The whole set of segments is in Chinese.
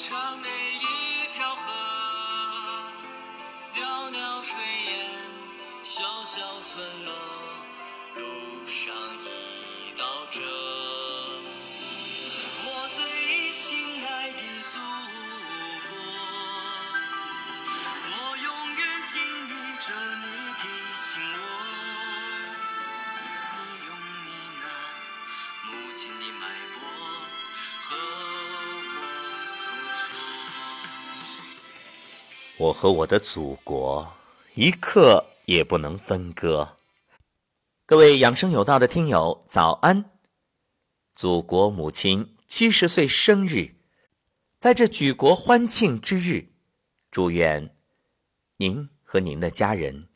唱每一我和我的祖国一刻也不能分割。各位养生有道的听友，早安！祖国母亲七十岁生日，在这举国欢庆之日，祝愿您和您的家人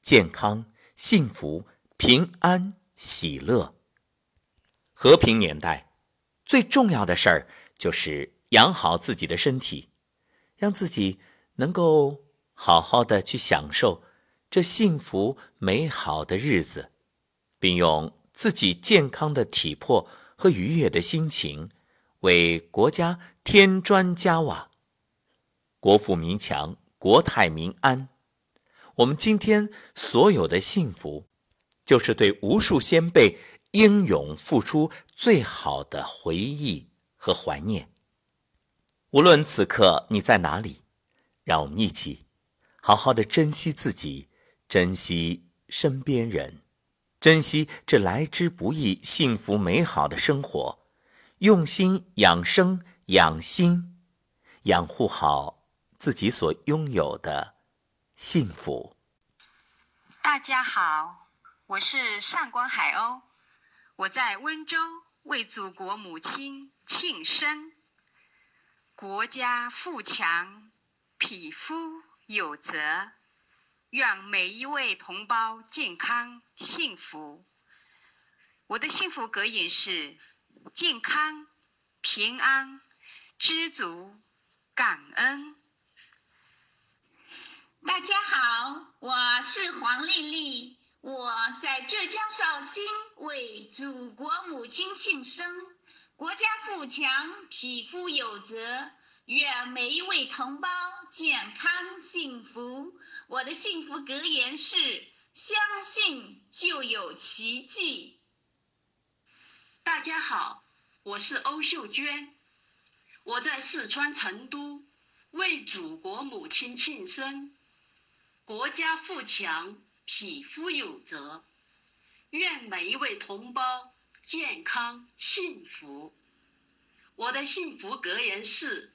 健康、幸福、平安、喜乐。和平年代，最重要的事儿就是养好自己的身体，让自己能够好好的去享受这幸福美好的日子，并用自己健康的体魄和愉悦的心情，为国家添砖加瓦，国富民强，国泰民安。我们今天所有的幸福，就是对无数先辈英勇付出最好的回忆和怀念。无论此刻你在哪里，让我们一起好好的珍惜自己，珍惜身边人，珍惜这来之不易、幸福美好的生活，用心养生养心，养护好自己所拥有的幸福。大家好，我是上官海鸥，我在温州为祖国母亲庆生。国家富强，匹夫有责，愿每一位同胞健康幸福。我的幸福格言是：健康、平安、知足、感恩。大家好，我是黄丽丽，我在浙江绍兴为祖国母亲庆生。国家富强，匹夫有责，愿每一位同胞健康幸福。我的幸福格言是：相信就有奇迹。大家好，我是欧秀娟，我在四川成都为祖国母亲庆生。国家富强，匹夫有责，愿每一位同胞健康幸福。我的幸福格言是：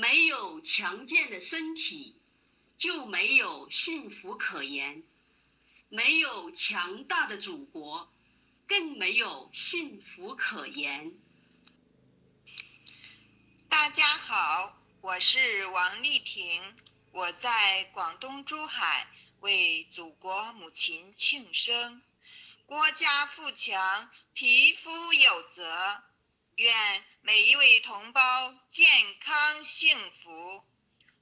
没有强健的身体，就没有幸福可言；没有强大的祖国，更没有幸福可言。大家好，我是王丽婷，我在广东珠海为祖国母亲庆生。国家富强，匹夫有责，愿每一位同胞健康幸福。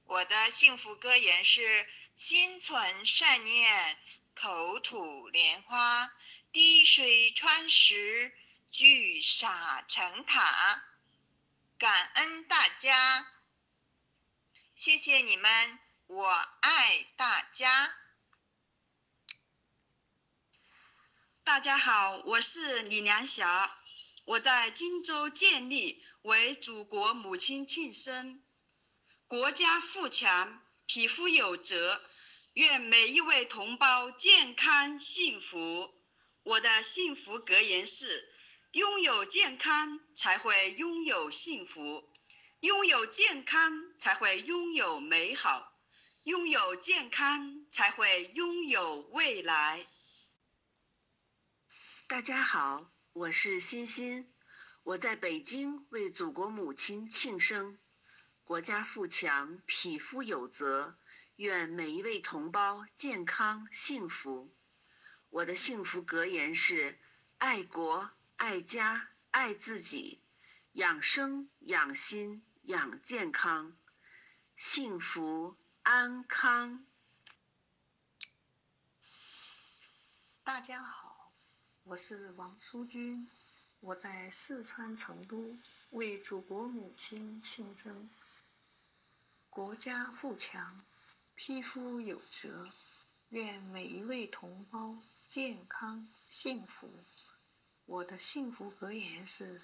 我的幸福格言是：心存善念，口吐莲花，滴水穿石，聚沙成塔。感恩大家，谢谢你们，我爱大家。大家好，我是李良霞，我在荆州建立为祖国母亲庆生。国家富强，匹夫有责，愿每一位同胞健康幸福。我的幸福格言是：拥有健康才会拥有幸福，拥有健康才会拥有美好，拥有健康才会拥有未来。大家好，我是欣欣，我在北京为祖国母亲庆生。国家富强，匹夫有责，愿每一位同胞健康幸福。我的幸福格言是：爱国、爱家、爱自己，养生、养心、养健康，幸福安康。大家好，我是王淑君，我在四川成都为祖国母亲庆生。国家富强，匹夫有责，愿每一位同胞健康幸福。我的幸福格言是。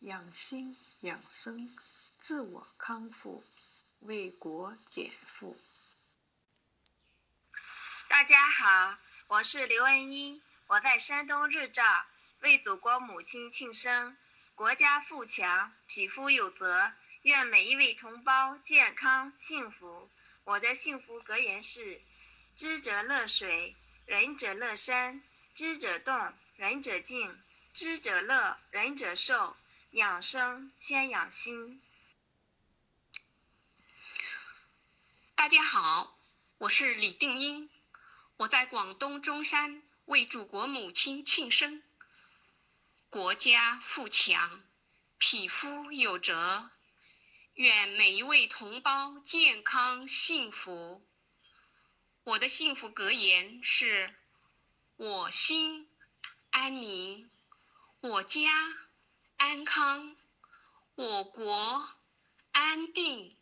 养心养生，自我康复，为国减负。大家好，我是刘恩一，我在山东日照为祖国母亲庆生。国家富强，匹夫有责，愿每一位同胞健康幸福。我的幸福格言是：知者乐水，仁者乐山；知者动，仁者静；知者乐，仁者寿。养生先养心。大家好，我是李定英，我在广东中山为祖国母亲庆生。国家富强，匹夫有责，愿每一位同胞健康幸福。我的幸福格言是：我心安宁，我家。安康，我国安定。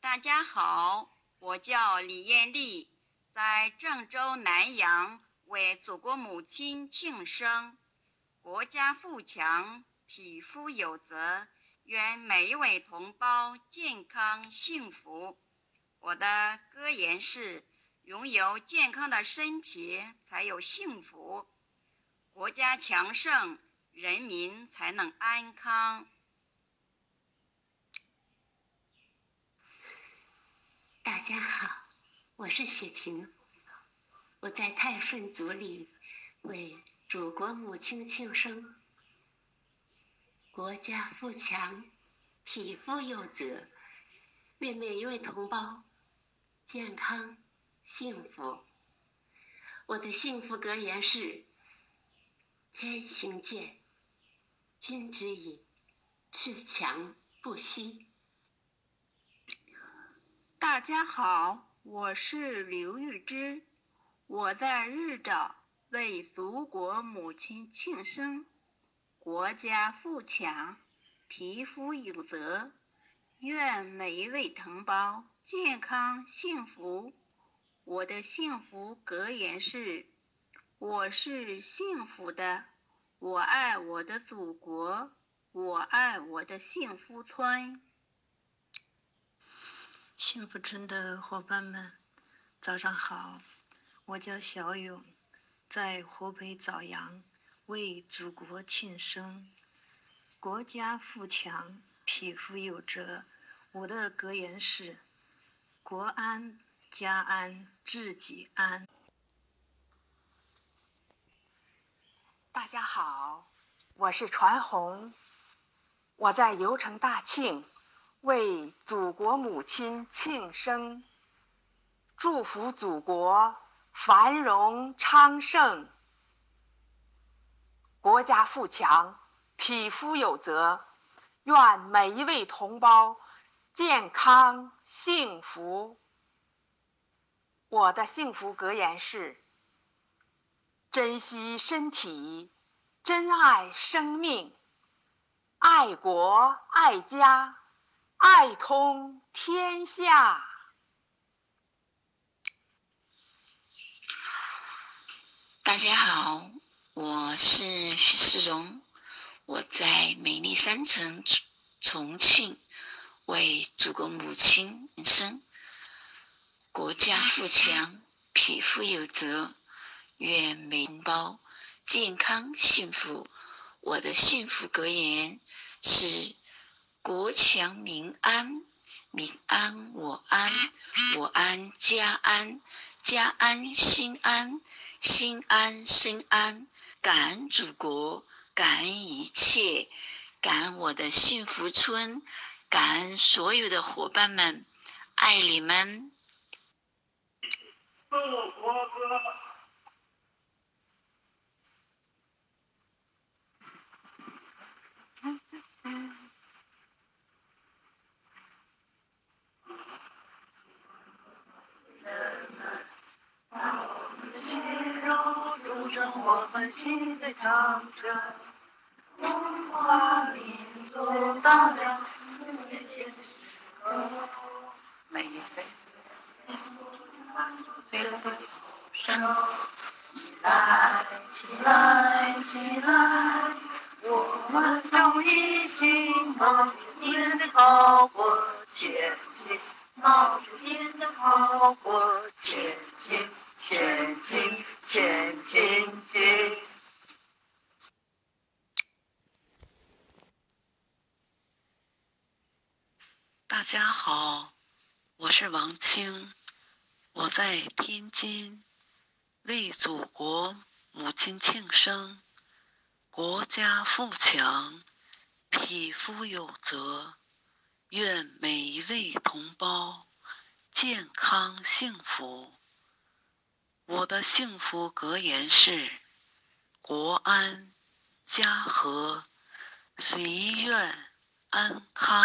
大家好，我叫李艳丽，在郑州南阳为祖国母亲庆生。国家富强，匹夫有责，愿每一位同胞健康幸福。我的格言是：拥有健康的身体，才有幸福。国家强盛，人民才能安康。大家好，我是雪萍，我在泰顺族里为祖国母亲庆生。国家富强，匹夫有责，愿每一位同胞健康幸福。我的幸福格言是。天行健，君子以自强不息。大家好，我是刘玉芝，我在日照为祖国母亲庆生。国家富强，匹夫有责，愿每一位同胞健康幸福。我的幸福格言是。我是幸福的，我爱我的祖国，我爱我的幸福村。幸福村的伙伴们，早上好！我叫小勇，在湖北枣阳为祖国庆生。国家富强，匹夫有责。我的格言是：国安家安，自己安。大家好，我是传红，我在油城大庆为祖国母亲庆生，祝福祖国繁荣昌盛，国家富强，匹夫有责，愿每一位同胞健康幸福。我的幸福格言是。珍惜身体，珍爱生命，爱国爱家，爱通天下。大家好，我是徐世荣，我在美丽山城重庆为祖国母亲生。国家富强，匹夫有责。愿每同胞健康幸福。我的幸福格言是：国强民安，民安我安，我安家安，家安心安，心安身安。感恩祖国，感恩一切，感恩我的幸福村，感恩所有的伙伴们，爱你们。祝国歌。喜肉，组成我们新的长城。中华民族到了最危险的时刻，每一分最后的声，起来，起来，起来，我们就一起冒着天的炮火前进，冒着天的炮火前进，前进，前进，进。大家好，我是王青，我在天津为祖国母亲庆生。国家富强，匹夫有责，愿每一位同胞健康幸福。我的幸福格言是：国安家和，随愿安康。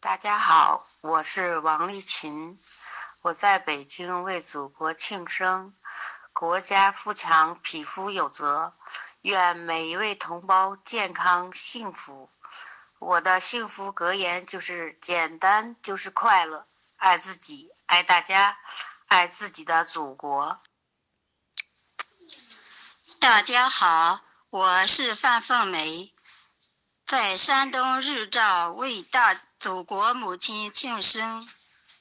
大家好，我是王丽琴，我在北京为祖国庆生。国家富强，匹夫有责，愿每一位同胞健康幸福。我的幸福格言就是简单就是快乐，爱自己，爱大家，爱自己的祖国。大家好，我是范凤梅。在山东日照为大祖国母亲庆生，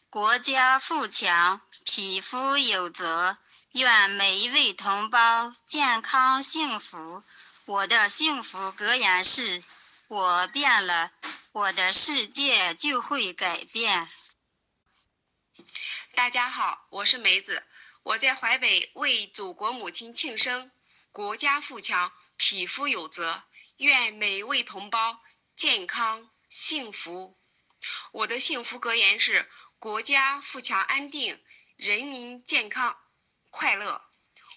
国家富强，匹夫有责，愿每一位同胞健康幸福。我的幸福格言是：我变了，我的世界就会改变。大家好，我是梅子，我在淮北为祖国母亲庆生，国家富强，匹夫有责。愿每一位同胞健康幸福。我的幸福格言是：国家富强安定，人民健康快乐。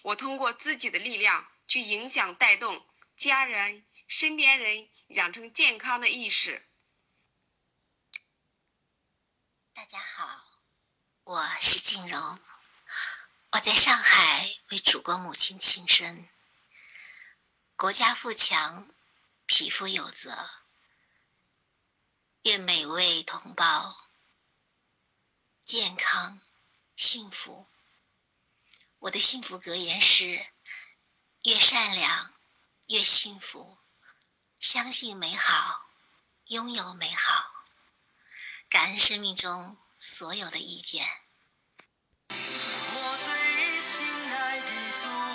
我通过自己的力量去影响带动家人、身边人养成健康的意识。大家好，我是静荣，我在上海为祖国母亲庆生。国家富强。匹夫有责，愿每位同胞健康幸福。我的幸福格言是：越善良越幸福，相信美好，拥有美好，感恩生命中所有的意见。我最亲爱的祖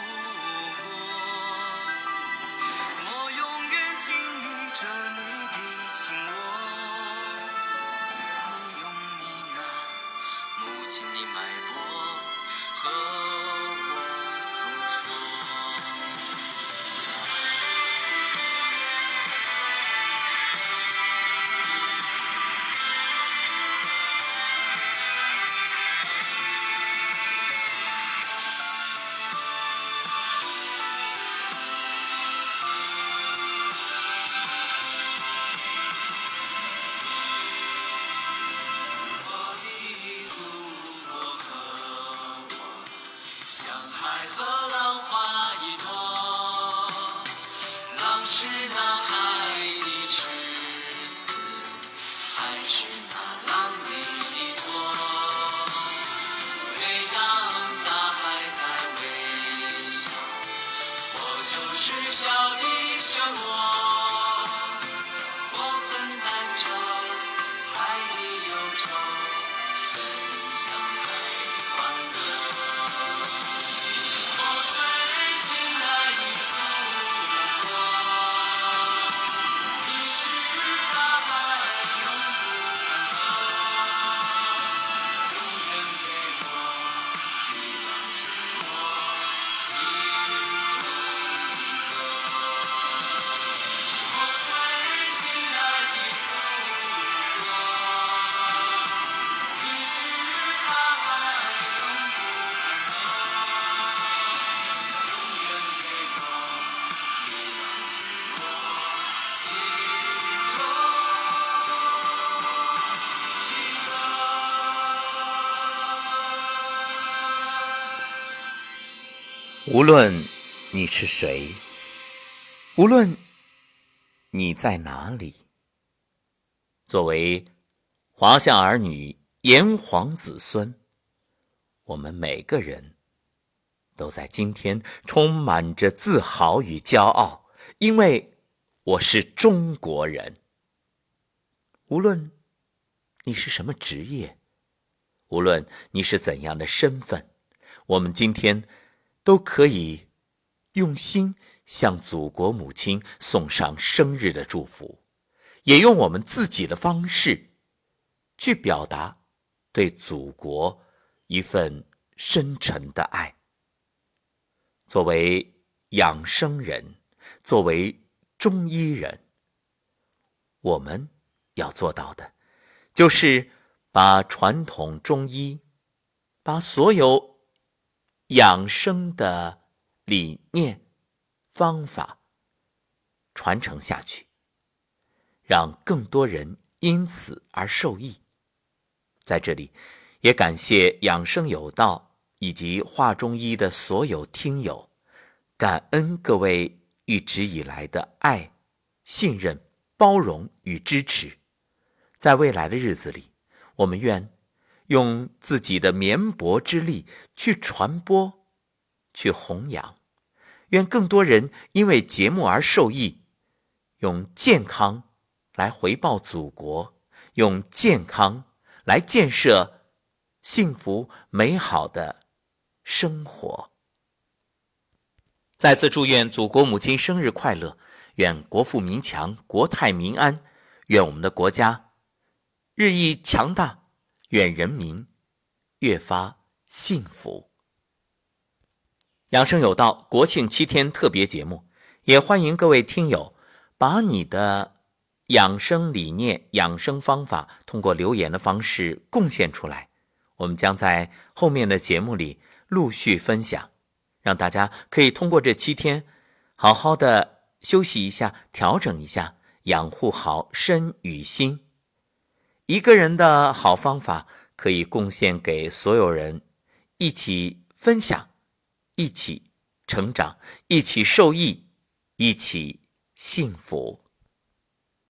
是那海的赤子还是那浪的依托每当大海在微笑我就是笑的旋涡无论你是谁，无论你在哪里，作为华夏儿女、炎黄子孙，我们每个人都在今天充满着自豪与骄傲，因为我是中国人。无论你是什么职业，无论你是怎样的身份，我们今天。都可以用心向祖国母亲送上生日的祝福，也用我们自己的方式去表达对祖国一份深沉的爱。作为养生人，作为中医人，我们要做到的，就是把传统中医，把所有。养生的理念、方法传承下去，让更多人因此而受益。在这里，也感谢养生有道以及华中医的所有听友，感恩各位一直以来的爱、信任、包容与支持。在未来的日子里，我们愿。用自己的绵薄之力去传播，去弘扬，愿更多人因为节目而受益，用健康来回报祖国，用健康来建设幸福美好的生活。再次祝愿祖国母亲生日快乐，愿国富民强，国泰民安，愿我们的国家日益强大。愿人民越发幸福。养生有道国庆七天特别节目，也欢迎各位听友把你的养生理念、养生方法通过留言的方式贡献出来。我们将在后面的节目里陆续分享，让大家可以通过这七天好好的休息一下、调整一下，养护好身与心。一个人的好方法可以贡献给所有人，一起分享，一起成长，一起受益，一起幸福。